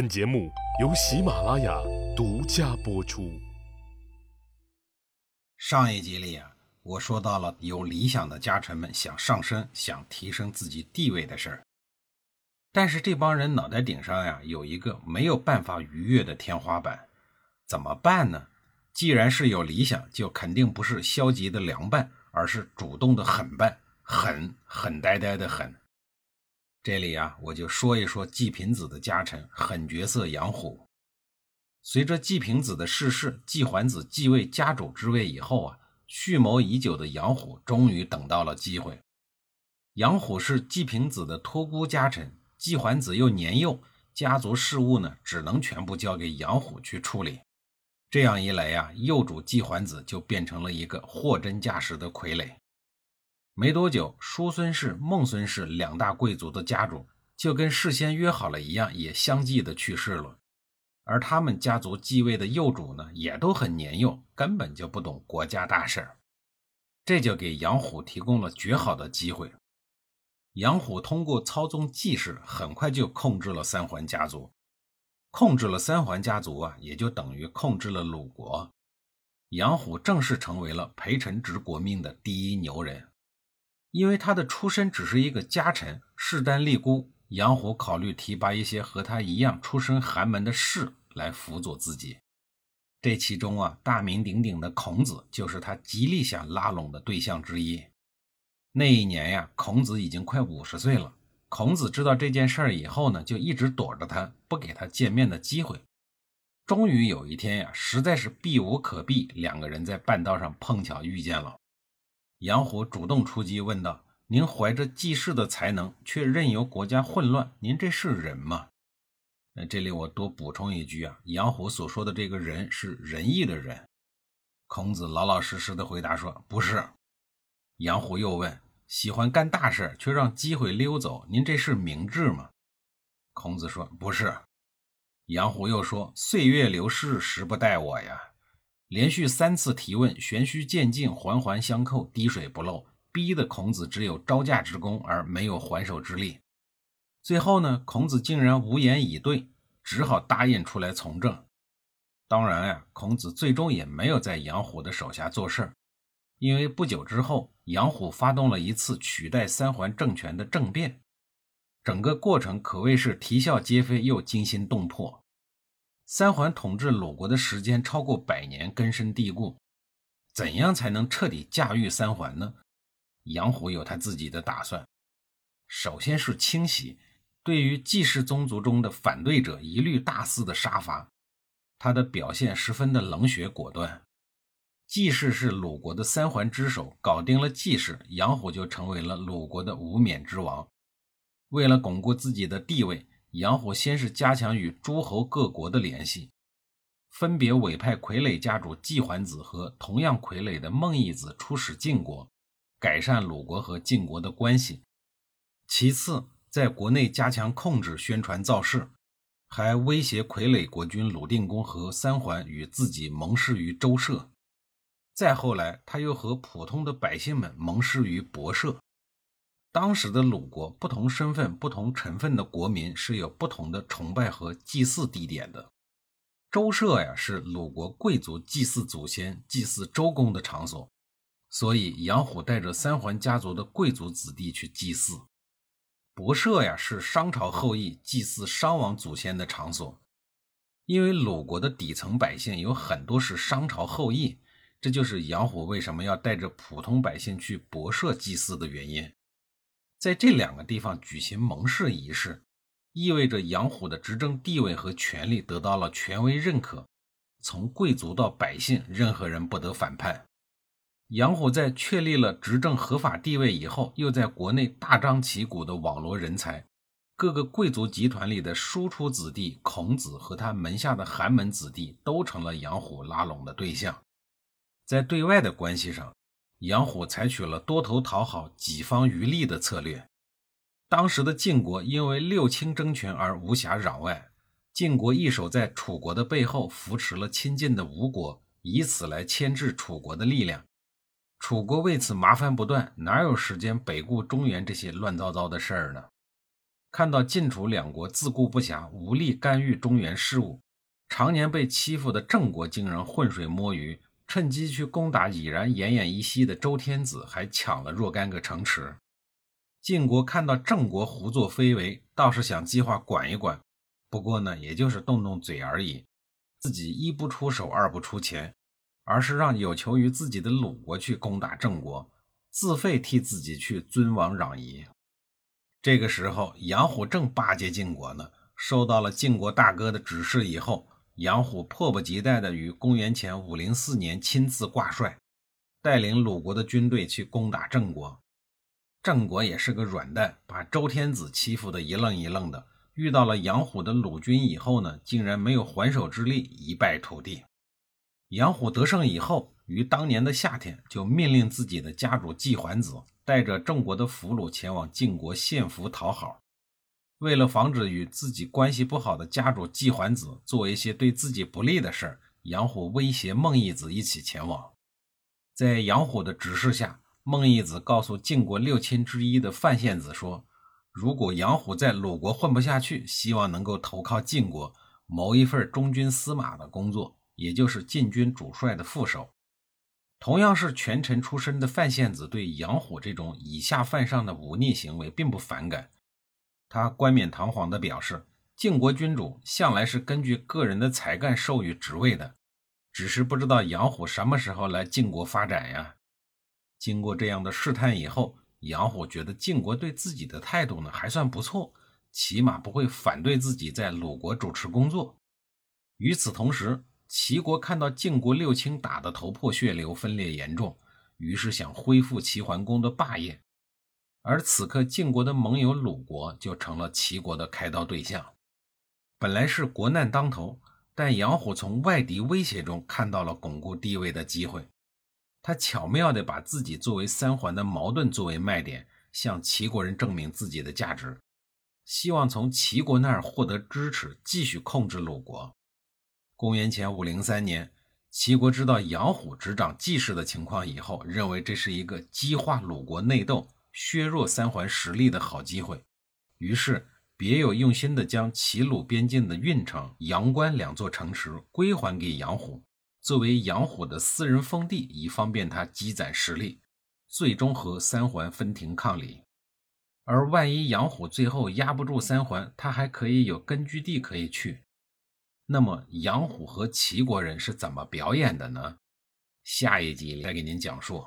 本节目由喜马拉雅独家播出。上一集里啊，我说到了有理想的家臣们想上升、想提升自己地位的事儿，但是这帮人脑袋顶上呀有一个没有办法逾越的天花板，怎么办呢？既然是有理想，就肯定不是消极的凉拌，而是主动的狠拌，狠狠呆呆的狠。这里啊，我就说一说季平子的家臣狠角色杨虎。随着季平子的逝世，季桓子继位家主之位以后啊，蓄谋已久的杨虎终于等到了机会。杨虎是季平子的托孤家臣，季桓子又年幼，家族事务呢只能全部交给杨虎去处理。这样一来呀，幼主季桓子就变成了一个货真价实的傀儡。没多久，叔孙氏、孟孙氏两大贵族的家主就跟事先约好了一样，也相继的去世了。而他们家族继位的幼主呢，也都很年幼，根本就不懂国家大事儿。这就给杨虎提供了绝好的机会。杨虎通过操纵季氏，很快就控制了三桓家族。控制了三桓家族啊，也就等于控制了鲁国。杨虎正式成为了陪臣执国命的第一牛人。因为他的出身只是一个家臣，势单力孤，杨虎考虑提拔一些和他一样出身寒门的士来辅佐自己。这其中啊，大名鼎鼎的孔子就是他极力想拉拢的对象之一。那一年呀，孔子已经快五十岁了。孔子知道这件事儿以后呢，就一直躲着他，不给他见面的机会。终于有一天呀，实在是避无可避，两个人在半道上碰巧遇见了。杨虎主动出击，问道：“您怀着济世的才能，却任由国家混乱，您这是人吗？”那这里我多补充一句啊，杨虎所说的这个人是仁义的人。孔子老老实实的回答说：“不是。”杨虎又问：“喜欢干大事，却让机会溜走，您这是明智吗？”孔子说：“不是。”杨虎又说：“岁月流逝，时不待我呀。”连续三次提问，循序渐进，环环相扣，滴水不漏，逼得孔子只有招架之功，而没有还手之力。最后呢，孔子竟然无言以对，只好答应出来从政。当然呀，孔子最终也没有在杨虎的手下做事，因为不久之后，杨虎发动了一次取代三桓政权的政变，整个过程可谓是啼笑皆非又惊心动魄。三桓统治鲁国的时间超过百年，根深蒂固。怎样才能彻底驾驭三桓呢？杨虎有他自己的打算。首先是清洗，对于季氏宗族中的反对者，一律大肆的杀伐。他的表现十分的冷血果断。季氏是鲁国的三桓之首，搞定了季氏，杨虎就成为了鲁国的无冕之王。为了巩固自己的地位。杨虎先是加强与诸侯各国的联系，分别委派傀儡家主季桓子和同样傀儡的孟义子出使晋国，改善鲁国和晋国的关系。其次，在国内加强控制、宣传造势，还威胁傀儡国君鲁定公和三桓与自己盟誓于周社。再后来，他又和普通的百姓们盟誓于博社。当时的鲁国，不同身份、不同成分的国民是有不同的崇拜和祭祀地点的。周社呀，是鲁国贵族祭祀祖先、祭祀周公的场所，所以杨虎带着三桓家族的贵族子弟去祭祀。伯社呀，是商朝后裔祭祀商王祖先的场所。因为鲁国的底层百姓有很多是商朝后裔，这就是杨虎为什么要带着普通百姓去伯社祭祀的原因。在这两个地方举行盟誓仪式，意味着杨虎的执政地位和权力得到了权威认可。从贵族到百姓，任何人不得反叛。杨虎在确立了执政合法地位以后，又在国内大张旗鼓的网罗人才。各个贵族集团里的输出子弟孔子和他门下的寒门子弟，都成了杨虎拉拢的对象。在对外的关系上。杨虎采取了多头讨好、己方渔利的策略。当时的晋国因为六卿争权而无暇攘外，晋国一手在楚国的背后扶持了亲近的吴国，以此来牵制楚国的力量。楚国为此麻烦不断，哪有时间北顾中原这些乱糟糟的事儿呢？看到晋楚两国自顾不暇，无力干预中原事务，常年被欺负的郑国竟然浑水摸鱼，趁机去攻打已然奄奄一息的周天子，还抢了若干个城池。晋国看到郑国胡作非为，倒是想计划管一管，不过呢，也就是动动嘴而已，自己一不出手，二不出钱，而是让有求于自己的鲁国去攻打郑国，自费替自己去尊王攘夷。这个时候，杨虎正巴结晋国呢，收到了晋国大哥的指示以后，杨虎迫不及待地于公元前五零四年亲自挂帅，带领鲁国的军队去攻打郑国。郑国也是个软蛋，把周天子欺负得一愣一愣的。遇到了杨虎的鲁军以后呢，竟然没有还手之力，一败涂地。杨虎得胜以后，于当年的夏天就命令自己的家主季桓子。带着郑国的俘虏前往晋国献俘讨好，为了防止与自己关系不好的家主季桓子做一些对自己不利的事儿，杨虎威胁孟义子一起前往。在杨虎的指示下，孟义子告诉晋国六亲之一的范献子说：“如果杨虎在鲁国混不下去，希望能够投靠晋国，谋一份中军司马的工作，也就是晋军主帅的副手。”同样是权臣出身的范献子，对杨虎这种以下犯上的忤逆行为并不反感。他冠冕堂皇地表示，晋国君主向来是根据个人的才干授予职位的，只是不知道杨虎什么时候来晋国发展呀。经过这样的试探以后，杨虎觉得晋国对自己的态度呢还算不错，起码不会反对自己在鲁国主持工作。与此同时，齐国看到晋国六卿打得头破血流、分裂严重，于是想恢复齐桓公的霸业。而此刻，晋国的盟友鲁国就成了齐国的开刀对象。本来是国难当头，但杨虎从外敌威胁中看到了巩固地位的机会。他巧妙地把自己作为三桓的矛盾作为卖点，向齐国人证明自己的价值，希望从齐国那儿获得支持，继续控制鲁国。公元前五零三年，齐国知道杨虎执掌季氏的情况以后，认为这是一个激化鲁国内斗、削弱三桓实力的好机会，于是别有用心地将齐鲁边境的运城、阳关两座城池归还给杨虎，作为杨虎的私人封地，以方便他积攒实力，最终和三桓分庭抗礼。而万一杨虎最后压不住三桓，他还可以有根据地可以去。那么杨虎和齐国人是怎么表演的呢？下一集再给您讲述。